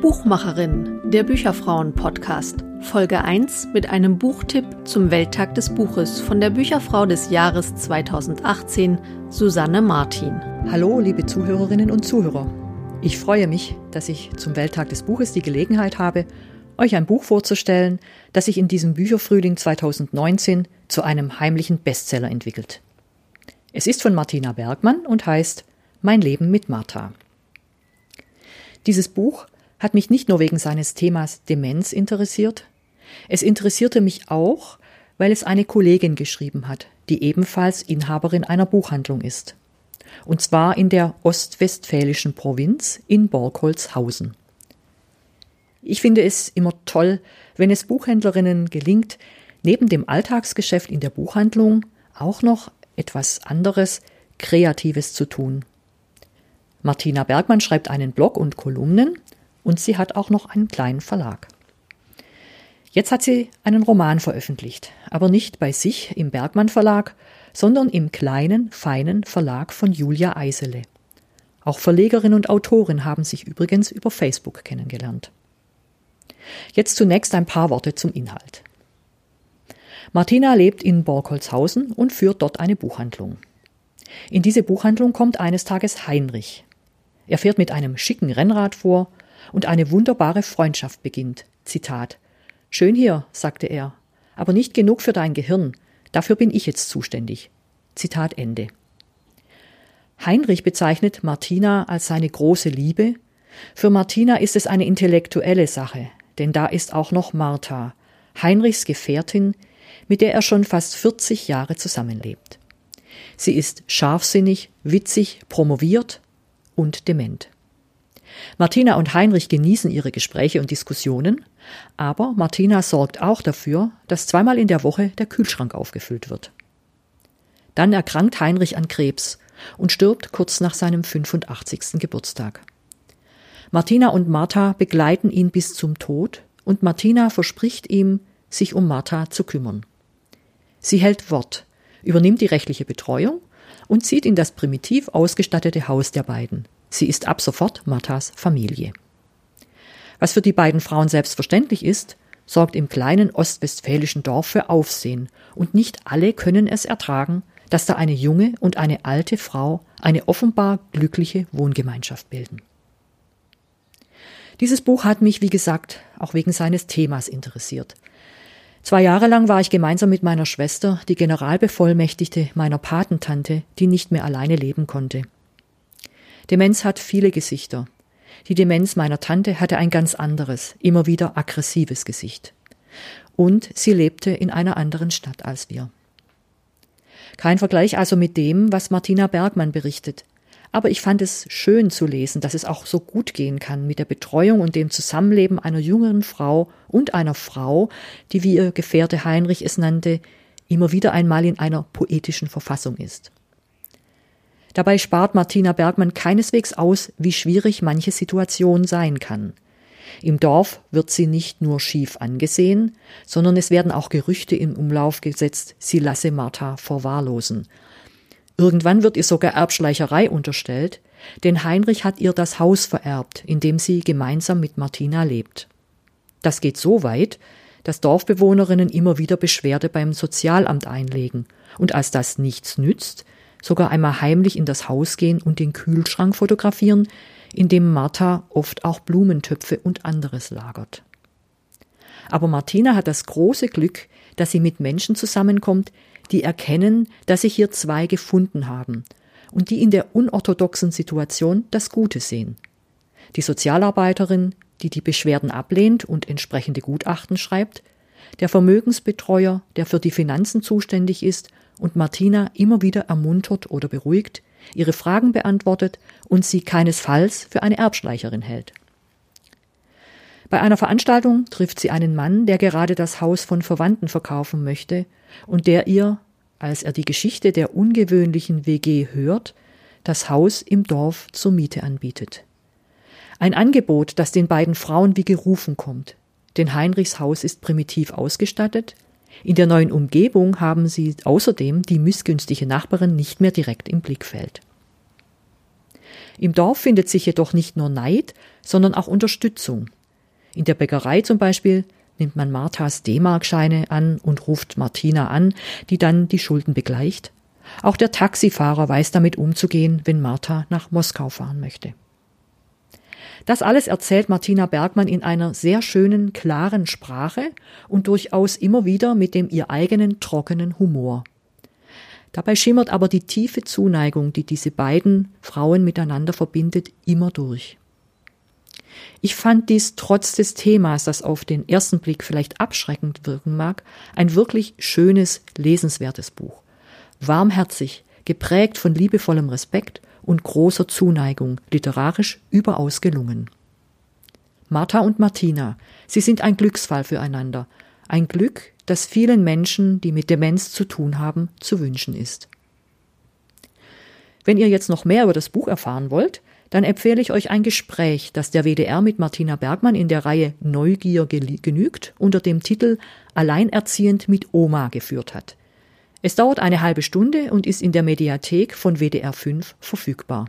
Buchmacherin, der Bücherfrauen-Podcast, Folge 1 mit einem Buchtipp zum Welttag des Buches von der Bücherfrau des Jahres 2018, Susanne Martin. Hallo, liebe Zuhörerinnen und Zuhörer. Ich freue mich, dass ich zum Welttag des Buches die Gelegenheit habe, euch ein Buch vorzustellen, das sich in diesem Bücherfrühling 2019 zu einem heimlichen Bestseller entwickelt. Es ist von Martina Bergmann und heißt Mein Leben mit Martha. Dieses Buch hat mich nicht nur wegen seines Themas Demenz interessiert, es interessierte mich auch, weil es eine Kollegin geschrieben hat, die ebenfalls Inhaberin einer Buchhandlung ist. Und zwar in der ostwestfälischen Provinz in Borkholzhausen. Ich finde es immer toll, wenn es Buchhändlerinnen gelingt, neben dem Alltagsgeschäft in der Buchhandlung auch noch etwas anderes, Kreatives zu tun. Martina Bergmann schreibt einen Blog und Kolumnen und sie hat auch noch einen kleinen Verlag. Jetzt hat sie einen Roman veröffentlicht, aber nicht bei sich im Bergmann Verlag, sondern im kleinen, feinen Verlag von Julia Eisele. Auch Verlegerin und Autorin haben sich übrigens über Facebook kennengelernt. Jetzt zunächst ein paar Worte zum Inhalt. Martina lebt in Borkholzhausen und führt dort eine Buchhandlung. In diese Buchhandlung kommt eines Tages Heinrich. Er fährt mit einem schicken Rennrad vor und eine wunderbare Freundschaft beginnt. Zitat. Schön hier, sagte er, aber nicht genug für dein Gehirn. Dafür bin ich jetzt zuständig. Zitat Ende. Heinrich bezeichnet Martina als seine große Liebe. Für Martina ist es eine intellektuelle Sache, denn da ist auch noch Martha, Heinrichs Gefährtin, mit der er schon fast 40 Jahre zusammenlebt. Sie ist scharfsinnig, witzig, promoviert und dement. Martina und Heinrich genießen ihre Gespräche und Diskussionen, aber Martina sorgt auch dafür, dass zweimal in der Woche der Kühlschrank aufgefüllt wird. Dann erkrankt Heinrich an Krebs und stirbt kurz nach seinem 85. Geburtstag. Martina und Martha begleiten ihn bis zum Tod und Martina verspricht ihm, sich um Martha zu kümmern. Sie hält Wort, übernimmt die rechtliche Betreuung und zieht in das primitiv ausgestattete Haus der beiden. Sie ist ab sofort Marthas Familie. Was für die beiden Frauen selbstverständlich ist, sorgt im kleinen ostwestfälischen Dorf für Aufsehen, und nicht alle können es ertragen, dass da eine junge und eine alte Frau eine offenbar glückliche Wohngemeinschaft bilden. Dieses Buch hat mich, wie gesagt, auch wegen seines Themas interessiert. Zwei Jahre lang war ich gemeinsam mit meiner Schwester die Generalbevollmächtigte meiner Patentante, die nicht mehr alleine leben konnte. Demenz hat viele Gesichter. Die Demenz meiner Tante hatte ein ganz anderes, immer wieder aggressives Gesicht. Und sie lebte in einer anderen Stadt als wir. Kein Vergleich also mit dem, was Martina Bergmann berichtet. Aber ich fand es schön zu lesen, dass es auch so gut gehen kann mit der Betreuung und dem Zusammenleben einer jüngeren Frau und einer Frau, die, wie ihr Gefährte Heinrich es nannte, immer wieder einmal in einer poetischen Verfassung ist. Dabei spart Martina Bergmann keineswegs aus, wie schwierig manche Situation sein kann. Im Dorf wird sie nicht nur schief angesehen, sondern es werden auch Gerüchte im Umlauf gesetzt, sie lasse Martha verwahrlosen. Irgendwann wird ihr sogar Erbschleicherei unterstellt, denn Heinrich hat ihr das Haus vererbt, in dem sie gemeinsam mit Martina lebt. Das geht so weit, dass Dorfbewohnerinnen immer wieder Beschwerde beim Sozialamt einlegen, und als das nichts nützt, sogar einmal heimlich in das Haus gehen und den Kühlschrank fotografieren, in dem Martha oft auch Blumentöpfe und anderes lagert. Aber Martina hat das große Glück, dass sie mit Menschen zusammenkommt, die erkennen, dass sich hier zwei gefunden haben und die in der unorthodoxen Situation das Gute sehen. Die Sozialarbeiterin, die die Beschwerden ablehnt und entsprechende Gutachten schreibt, der Vermögensbetreuer, der für die Finanzen zuständig ist und Martina immer wieder ermuntert oder beruhigt, ihre Fragen beantwortet und sie keinesfalls für eine Erbschleicherin hält. Bei einer Veranstaltung trifft sie einen Mann, der gerade das Haus von Verwandten verkaufen möchte und der ihr, als er die Geschichte der ungewöhnlichen WG hört, das Haus im Dorf zur Miete anbietet. Ein Angebot, das den beiden Frauen wie gerufen kommt. Denn Heinrichs Haus ist primitiv ausgestattet. In der neuen Umgebung haben sie außerdem die missgünstige Nachbarin nicht mehr direkt im Blickfeld. Im Dorf findet sich jedoch nicht nur Neid, sondern auch Unterstützung. In der Bäckerei zum Beispiel nimmt man Marthas D-Mark-Scheine an und ruft Martina an, die dann die Schulden begleicht. Auch der Taxifahrer weiß damit umzugehen, wenn Martha nach Moskau fahren möchte. Das alles erzählt Martina Bergmann in einer sehr schönen, klaren Sprache und durchaus immer wieder mit dem ihr eigenen trockenen Humor. Dabei schimmert aber die tiefe Zuneigung, die diese beiden Frauen miteinander verbindet, immer durch. Ich fand dies trotz des Themas, das auf den ersten Blick vielleicht abschreckend wirken mag, ein wirklich schönes, lesenswertes Buch. Warmherzig, geprägt von liebevollem Respekt und großer Zuneigung, literarisch überaus gelungen. Martha und Martina, sie sind ein Glücksfall füreinander, ein Glück, das vielen Menschen, die mit Demenz zu tun haben, zu wünschen ist. Wenn ihr jetzt noch mehr über das Buch erfahren wollt, dann empfehle ich euch ein Gespräch, das der WDR mit Martina Bergmann in der Reihe Neugier genügt unter dem Titel Alleinerziehend mit Oma geführt hat. Es dauert eine halbe Stunde und ist in der Mediathek von WDR 5 verfügbar.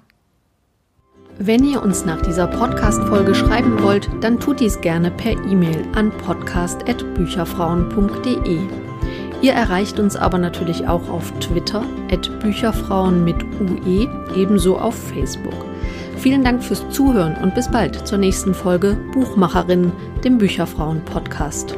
Wenn ihr uns nach dieser Podcast-Folge schreiben wollt, dann tut dies gerne per E-Mail an podcast.bücherfrauen.de. Ihr erreicht uns aber natürlich auch auf Twitter, Bücherfrauen mit UE, ebenso auf Facebook. Vielen Dank fürs Zuhören und bis bald zur nächsten Folge Buchmacherinnen, dem Bücherfrauen-Podcast.